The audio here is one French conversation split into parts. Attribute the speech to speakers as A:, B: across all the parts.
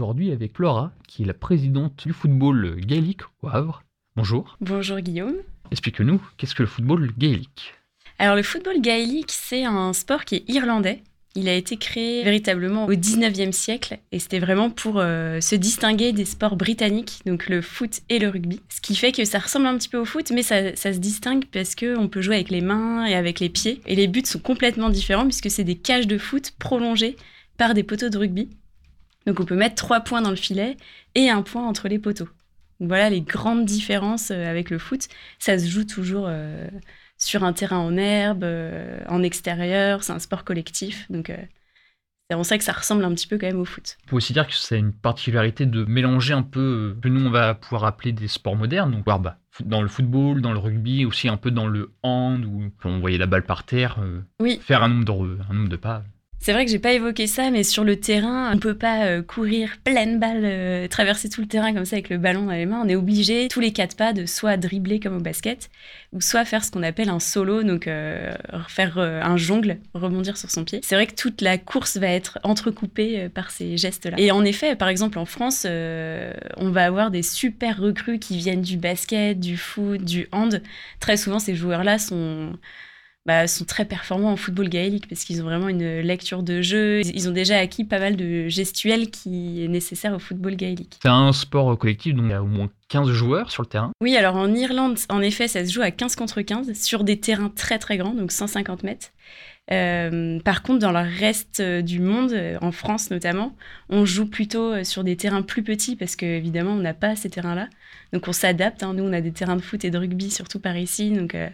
A: aujourd'hui avec Laura, qui est la présidente du football gaélique au Havre. Bonjour.
B: Bonjour Guillaume.
A: Explique-nous, qu'est-ce que le football gaélique?
B: Alors le football gaélique, c'est un sport qui est irlandais. Il a été créé véritablement au 19e siècle et c'était vraiment pour euh, se distinguer des sports britanniques, donc le foot et le rugby. Ce qui fait que ça ressemble un petit peu au foot, mais ça, ça se distingue parce qu'on peut jouer avec les mains et avec les pieds. Et les buts sont complètement différents puisque c'est des cages de foot prolongées par des poteaux de rugby. Donc on peut mettre trois points dans le filet et un point entre les poteaux voilà les grandes différences euh, avec le foot. Ça se joue toujours euh, sur un terrain en herbe, euh, en extérieur, c'est un sport collectif. Donc c'est pour ça que ça ressemble un petit peu quand même au foot.
A: On peut aussi dire que c'est une particularité de mélanger un peu que nous on va pouvoir appeler des sports modernes, donc bah, dans le football, dans le rugby, aussi un peu dans le hand où on voyait la balle par terre, faire un nombre de, un nombre de pas.
B: C'est vrai que j'ai pas évoqué ça, mais sur le terrain, on peut pas euh, courir pleine balle, euh, traverser tout le terrain comme ça avec le ballon dans les mains. On est obligé tous les quatre pas de soit dribbler comme au basket, ou soit faire ce qu'on appelle un solo, donc euh, faire un jongle, rebondir sur son pied. C'est vrai que toute la course va être entrecoupée par ces gestes-là. Et en effet, par exemple en France, on va avoir des super recrues qui viennent du basket, du foot, du hand. Très souvent, ces joueurs-là sont bah, sont très performants en football gaélique parce qu'ils ont vraiment une lecture de jeu. Ils ont déjà acquis pas mal de gestuels qui est nécessaire au football gaélique.
A: C'est un sport collectif, donc il y a au moins 15 joueurs sur le terrain.
B: Oui, alors en Irlande, en effet, ça se joue à 15 contre 15 sur des terrains très très grands, donc 150 mètres. Euh, par contre, dans le reste du monde, en France notamment, on joue plutôt sur des terrains plus petits parce qu'évidemment, on n'a pas ces terrains-là. Donc on s'adapte. Hein. Nous, on a des terrains de foot et de rugby, surtout par ici. Donc euh,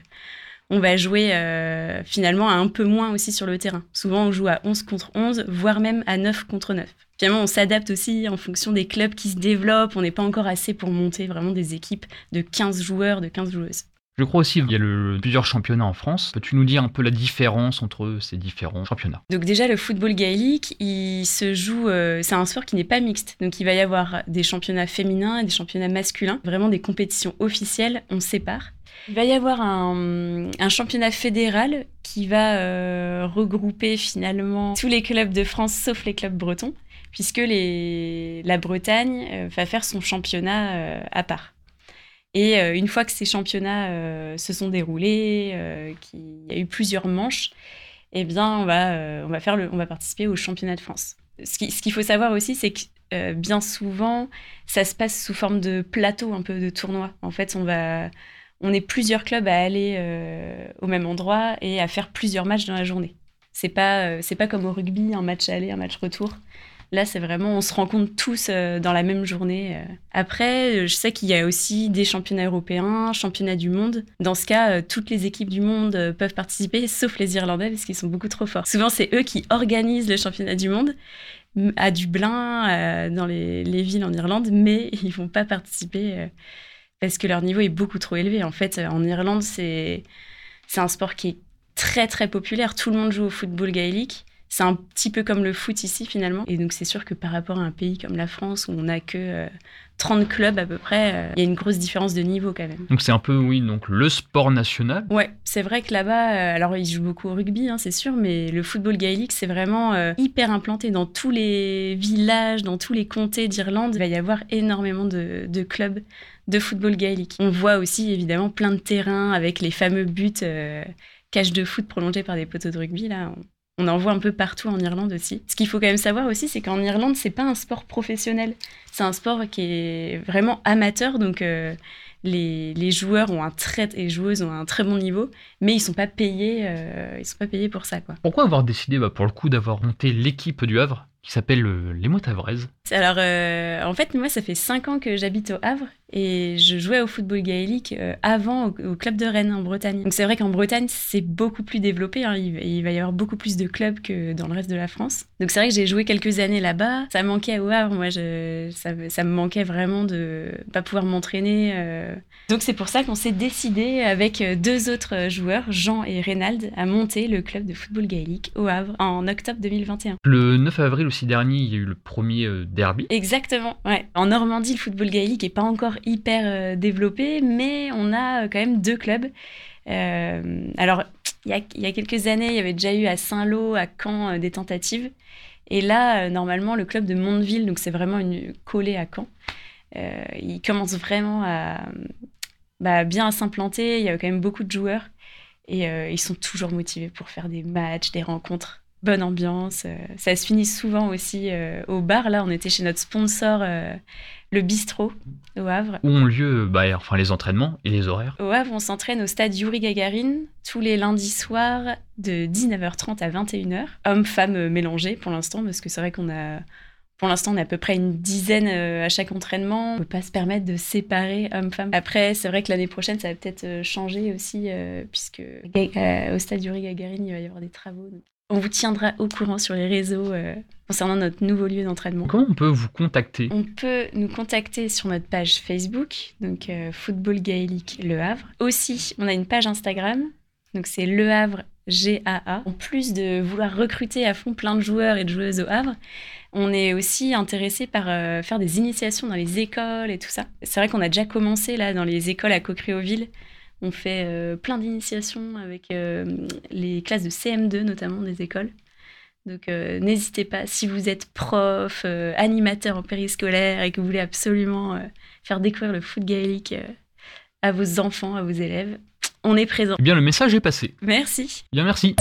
B: on va jouer euh, finalement à un peu moins aussi sur le terrain. Souvent, on joue à 11 contre 11, voire même à 9 contre 9. Finalement, on s'adapte aussi en fonction des clubs qui se développent. On n'est pas encore assez pour monter vraiment des équipes de 15 joueurs, de 15 joueuses.
A: Je crois aussi qu'il y a plusieurs championnats en France. Peux-tu nous dire un peu la différence entre ces différents championnats?
B: Donc déjà, le football gaélique, il se joue, euh, c'est un sport qui n'est pas mixte. Donc il va y avoir des championnats féminins et des championnats masculins. Vraiment des compétitions officielles, on sépare. Il va y avoir un, championnat fédéral qui va euh, regrouper finalement tous les clubs de France sauf les clubs bretons, puisque la Bretagne euh, va faire son championnat euh, à part. Et une fois que ces championnats se sont déroulés, qu'il y a eu plusieurs manches, eh bien, on va, participer au championnat de France. Ce qu'il faut savoir aussi, c'est que bien souvent, ça se passe sous forme de plateau, un peu de tournoi. En fait, on va, on est plusieurs clubs à aller euh, au même endroit et à faire plusieurs matchs dans la journée. C'est pas, euh, c'est pas comme au rugby, un match aller, un match retour. Là, c'est vraiment, on se rencontre tous euh, dans la même journée. Après, je sais qu'il y a aussi des championnats européens, championnats du monde. Dans ce cas, toutes les équipes du monde peuvent participer, sauf les Irlandais, parce qu'ils sont beaucoup trop forts. Souvent, c'est eux qui organisent le championnat du monde à Dublin, dans les, les, villes en Irlande, mais ils vont pas participer parce que leur niveau est beaucoup trop élevé. En fait, en Irlande, c'est un sport qui est très très populaire. Tout le monde joue au football gaélique. C'est un petit peu comme le foot ici finalement. Et donc c'est sûr que par rapport à un pays comme la France où on n'a que 30 euh, clubs à peu près, euh, il y a une grosse différence de niveau quand même.
A: Donc c'est un peu, oui, donc le sport national.
B: Ouais, c'est vrai que là-bas, euh, alors ils jouent beaucoup au rugby, hein, c'est sûr, mais le football gaélique, c'est vraiment hyper implanté dans tous les villages, dans tous les comtés d'Irlande. Il va y avoir énormément de, de clubs de football gaélique. On voit aussi évidemment plein de terrains avec les fameux buts euh, cages de foot prolongés par des poteaux de rugby. Là, on, en voit un peu partout en Irlande aussi. Ce qu'il faut quand même savoir aussi, c'est qu'en Irlande, c'est pas un sport professionnel. C'est un sport qui est vraiment amateur, donc euh, les, joueurs ont un très et joueuses ont un très bon niveau, mais ils sont pas payés, euh, ils sont pas payés pour ça quoi.
A: Pourquoi avoir décidé, bah, pour le coup, d'avoir monté l'équipe du Havre qui s'appelle les Motavraises
B: Alors, en fait, moi, ça fait 5 ans que j'habite au Havre et je jouais au football gaélique euh, avant au, club de Rennes en Bretagne. Donc c'est vrai qu'en Bretagne, c'est beaucoup plus développé. Hein. Il, va y avoir beaucoup plus de clubs que dans le reste de la France. Donc c'est vrai que j'ai joué quelques années là-bas. Ça manquait au Havre. Moi, je, ça, ça, me manquait vraiment de pas pouvoir m'entraîner. Euh. Donc c'est pour ça qu'on s'est décidé avec euh, deux autres joueurs, Jean et Reynald, à monter le club de football gaélique au Havre en octobre 2021.
A: Le 9 avril aussi dernier, il y a eu le premier derby.
B: Exactement. Ouais. En Normandie, le football gaélique est pas encore hyper euh, développé, mais on a euh, quand même deux clubs. Euh, alors, il y, a, quelques années, il y avait déjà eu à Saint-Lô, à Caen, des tentatives. Et là, normalement, le club de Mondeville, donc c'est vraiment une collée à Caen, il commence vraiment à bah, bien à s'implanter. Il y a quand même beaucoup de joueurs et ils sont toujours motivés pour faire des matchs, des rencontres bonne ambiance. Euh, ça se finit souvent aussi euh, au bar. Là, on était chez notre sponsor, euh, le bistrot au Havre.
A: Où ont lieu bah, enfin, les entraînements et les horaires
B: Au Havre, on s'entraîne au stade Yuri Gagarin tous les lundis soirs de 19h30 à 21h. Hommes-femmes mélangés pour l'instant, parce que c'est vrai qu'on a. Pour l'instant, on a à peu près une dizaine à chaque entraînement. On ne peut pas se permettre de séparer hommes-femmes. Après, c'est vrai que l'année prochaine, ça va peut-être changer aussi, puisque au stade Yuri Gagarin, il va y avoir des travaux. On vous tiendra au courant sur les réseaux euh, concernant notre nouveau lieu d'entraînement.
A: Comment on peut vous contacter
B: On peut nous contacter sur notre page Facebook, donc euh, Football Gaélique Le Havre. Aussi, on a une page Instagram, donc c'est Le Havre GAA. En plus de vouloir recruter à fond plein de joueurs et de joueuses au Havre, on est aussi intéressé par euh, faire des initiations dans les écoles et tout ça. C'est vrai qu'on a déjà commencé là dans les écoles à Coquereville on fait euh, plein d'initiations avec euh, les classes de CM2 notamment des écoles. Donc euh, n'hésitez pas, si vous êtes prof, animateur en périscolaire et que vous voulez absolument faire découvrir le foot gaélique à vos enfants, à vos élèves, on est présent.
A: Eh bien, le message est passé.
B: Merci.
A: Bien, merci.